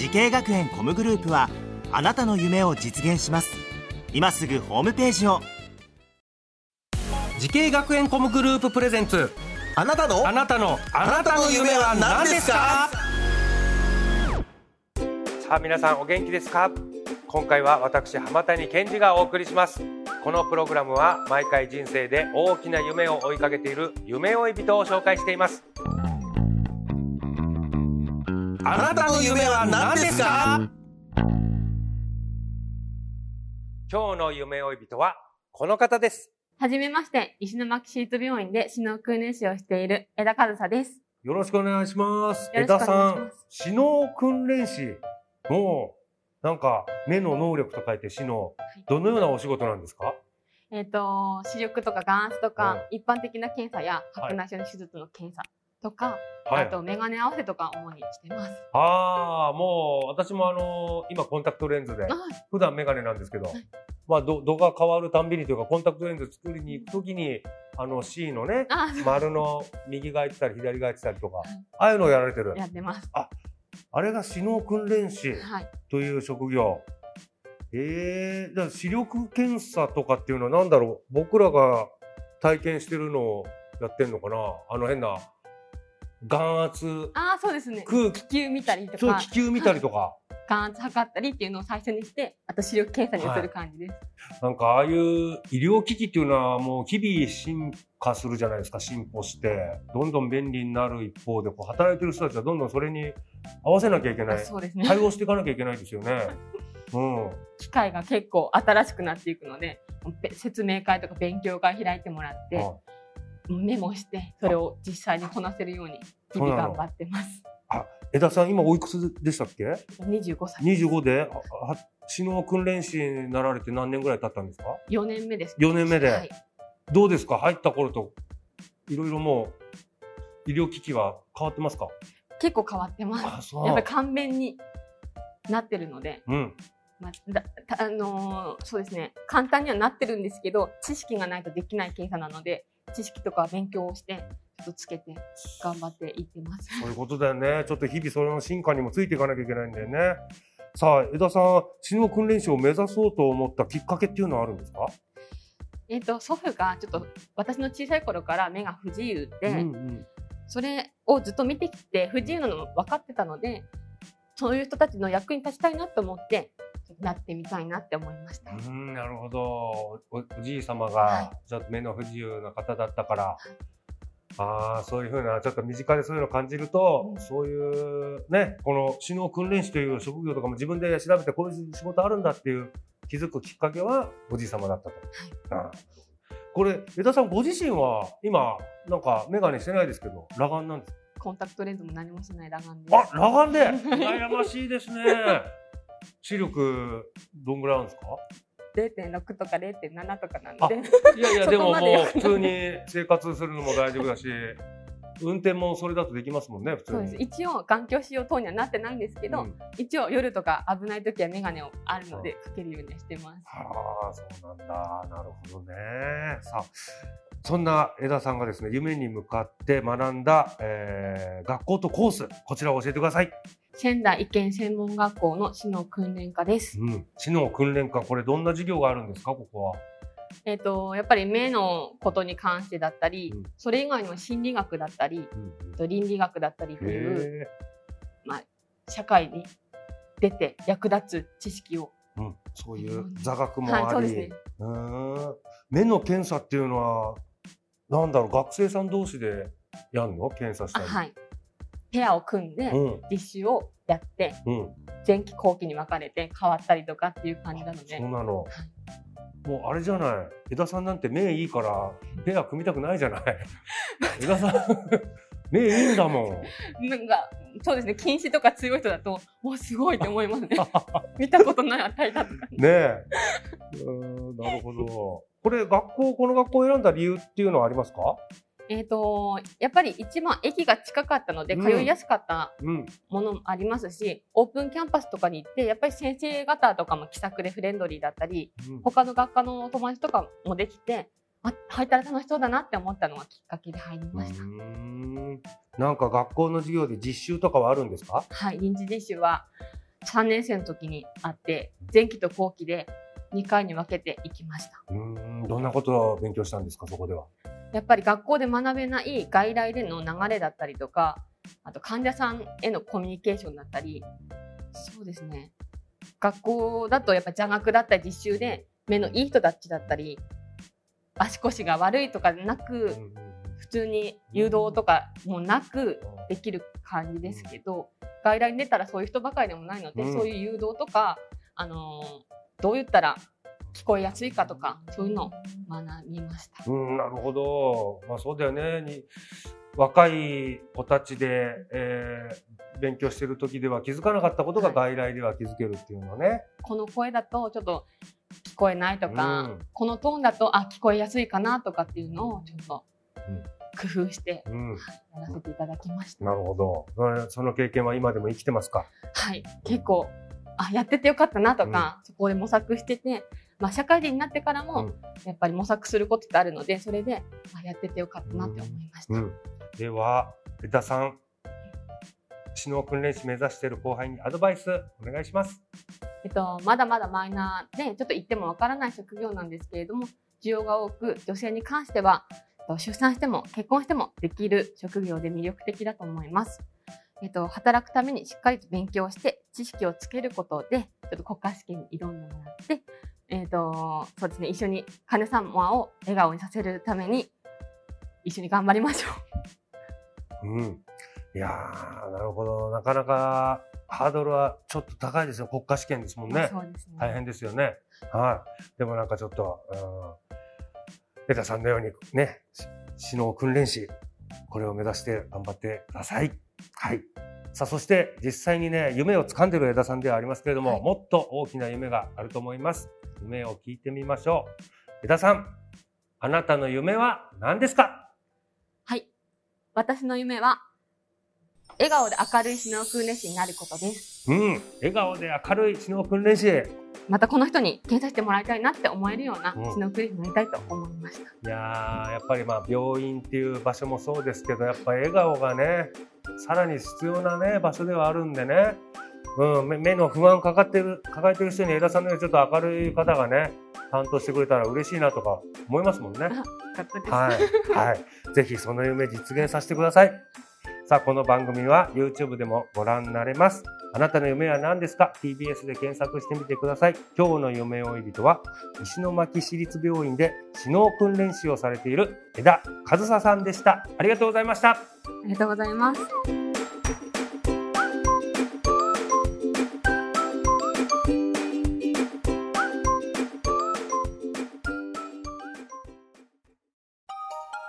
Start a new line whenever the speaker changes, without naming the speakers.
滋慶学園 COM グループはあなたの夢を実現します。今すぐホームページを。
滋慶学園 COM グループプレゼンツ。
あなたの？
あなたの。
あなたの夢は何ですか？
さあ皆さんお元気ですか？今回は私浜谷健司がお送りします。このプログラムは毎回人生で大きな夢を追いかけている夢追い人を紹介しています
あなたの夢は何ですか？
今日の夢追い人はこの方です。
はじめまして、石巻市立病院で死の訓練士をしている枝和沙です。
よろしくお願いします。
よろしくお願いします。
枝さん死の訓練士もうなんか目の能力と書いて死のどのようなお仕事なんですか？
えっ、と、視力とか眼圧とか、一般的な検査や白内障の手術の検査とか、
はい。
あとメガネ合わせとか主にしてます。
ああもう私もあの今コンタクトレンズで
はい。
普段メガネなんですけど、まあ度度が変わるたんびにというかコンタクトレンズ作りに行くときにあの C のね
あ、
丸の右がいってたり左がいってたりとかああいうのをやられてる。
やってます。
あれが視能訓練士
はい。
という職業。えー、じゃあ視力検査とかっていうのは何だろう？僕らが体験してるのをやってんのかな？あの変な眼圧
あ、そうですね。
空気
気球見たりとか、
そう気球見たりとか。
眼圧測ったりっていうのを最初にして、あと視力検査に移る感じです。
なんかああいう医療機器っていうのはもう日々進化するじゃないですか進歩してどんどん便利になる一方でこう働いてる人たちはどんどんそれに合わせなきゃいけない
あそうですね。
対応していかなきゃいけないですよね。うん、
機械が結構新しくなっていくので、べ説明会とか勉強会開いてもらって、
あ
メモしてそれを実際にこなせるように日々頑張ってます。
江田さん今おいくつでしたっけ
？25歳。
25で？ああ死の訓練士になられて何年ぐらい経ったんですか
？4年目です。
4年目で、
はい。
どうですか？入った頃といろいろもう医療機器は変わってますか？
結構変わってます。やっぱり簡便になってるので、
うん。
まあだたあのーそうですね。簡単にはなってるんですけど知識がないとできない検査なので知識とか勉強をしてちょっとつけて頑張っていってます。
そういうことだよね。ちょっと日々それの進化にもついていかなきゃいけないんだよね。さあ、江田さん、死の訓練士を目指そうと思ったきっかけっていうのはあるんですか？
えっ、と祖父がちょっと私の小さい頃から目が不自由で、
うんうん
それをずっと見てきて不自由なのも分かってたのでそういう人たちの役に立ちたいなと思ってなってみたいなって思いました。
うん、なるほど。おおじい様
は
が、ちょっと目の不自由な方だったから、ああ、そういうふうな、ちょっと身近でそういうのを感じると、
うん。
そういう、ね、この死の訓練士という職業とかも自分で調べてこういう仕事あるんだっていう気づくきっかけはおじい様だったと。あーなるほどこれ、江田さんご自身は今、なんか眼鏡してないですけど、裸眼なんですか？
コンタクトレンズも何もしない裸眼で。
あ、裸眼で。羨ましいですね。視力、どんぐらいあるんですか
？0.6とか0.7とかな
あ
ので
いやいや、でももう普通に生活するのも大丈夫だし、運転もそれだとできますもんね、普通に。
そうです一応眼鏡使用等にはなってないんですけど、
うん
一応夜とか危ない時は眼鏡をあるのでかけるようにはしてます。
はあ、そうなんだ。なるほどね。さあ、そんな枝さんがですね、夢に向かって学んだ、えー学校とコース、こちらを教えてください。
仙台医研専門学校の知能訓練科です。
うん。知能訓練科、これどんな授業があるんですか、ここは。
えっ、とやっぱり目のことに関してだったり、
うん
それ以外の心理学だったり、
うん
倫理学だったりという
へ
社会に出て役立つ知識を、
ーうん。そういう座学もあり、
はい、そうですね。
目の検査っていうのは、なんだろう、学生さん同士でやんの？検査したり。
あはい。ペアを組んで
うん。
実習をやって
うん。
前期後期に分かれて変わったりとかっていう感じなので
そうなの。もうあれじゃない。江田さんなんて目いいから、ペア組みたくないじゃない。江田さん、目いいんだもん。
なんか、そうですね、近視とか強い人だと、わ、すごいって思いますね。見たことない値だとか。
ねえ。うん、なるほど。これ、学校、この学校を選んだ理由っていうのはありますか？
えっ、と、やっぱり一番駅が近かったので、
うん
通いやすかった
うん。
ものもありますし、オープンキャンパスとかに行って、やっぱり先生方とかも気さくでフレンドリーだったり、
うん
他の学科の友達とかもできて、あ、入ったら楽しそうだなって思ったのがきっかけで入りました。
なんか学校の授業で実習とかはあるんですか？
はい、臨時実習は3年生の時にあって、前期と後期で2回に分けていきました。
うーんどんなことを勉強したんですかそこでは？
やっぱり学校で学べない外来での流れだったりとか、あと患者さんへのコミュニケーションだったり、そうですね。学校だとやっぱ座学だったり実習で目のいい人たちだったり、足腰が悪いとかなく、普通に誘導とかもなくできる感じですけど、外来に出たらそういう人ばかりでもないので、
うん
そういう誘導とか、あのーどう言ったら聞こえやすいかとか、そういうのを学びました。
うん、なるほど。まあそうだよね。に若い子たちで、えー勉強してる時では気づかなかったことが
はい
外来では気づけるっていうのね。
この声だとちょっと聞こえないとか、
うん
このトーンだとあ聞こえやすいかなとかっていうのをちょっと
うん
工夫して
うん。
やらせていただきました。
なるほど。その経験は今でも生きてますか？
はい、結構あやっててよかったなとか、そこで模索してて、まあ、社会人になってからも、
うん
やっぱり模索することってあるのでそれで、あやっててよかったなって思いました。
うん。では、江田さん、指導訓練士目指している後輩にアドバイスお願いします。
えっと、まだまだマイナーでちょっと言ってもわからない職業なんですけれども需要が多く女性に関しては出産しても結婚してもできる職業で魅力的だと思います。えっと、働くためにしっかりと勉強して知識をつけることでちょっと国家試験に挑んでもらって、えっと、そうですね一緒に患者様を笑顔にさせるために一緒に頑張りましょう。
うん。いやー、なるほど。なかなかハードルはちょっと高いですよ。国家試験ですもんね。
そうですね。
大変ですよね。はい。でもなんかちょっと、うん、江田さんのようにね、し指導訓練士、これを目指して頑張ってください。はい。さあ、そして実際にね、夢を掴んでる江田さんではありますけれども、
はい
もっと大きな夢があると思います。夢を聞いてみましょう。江田さん、あなたの夢は何ですか？
はい。私の夢は笑顔で明るい指導訓練士になることです。
うん。笑顔で明るい指導訓練士。
またこの人に検査してもらいたいなって思えるような
うん
指導クリームになりたいと思いました。
いやーやっぱりまあ病院っていう場所もそうですけどやっぱ笑顔がねさらに必要なね場所ではあるんでね、うん、目目の不安かかってる抱えてる人に江田さんのようにちょっと明るい方がね担当してくれたら嬉しいなとか思いますもんね。はい、はい、ぜひその夢実現させてください。さあ、この番組は YouTube でもご覧になれます。あなたの夢は何ですか ?TBS で検索してみてください。今日の夢追い人は、石巻市立病院で知能訓練士をされている枝和沙さんでした。ありがとうございました。
ありがとうございます。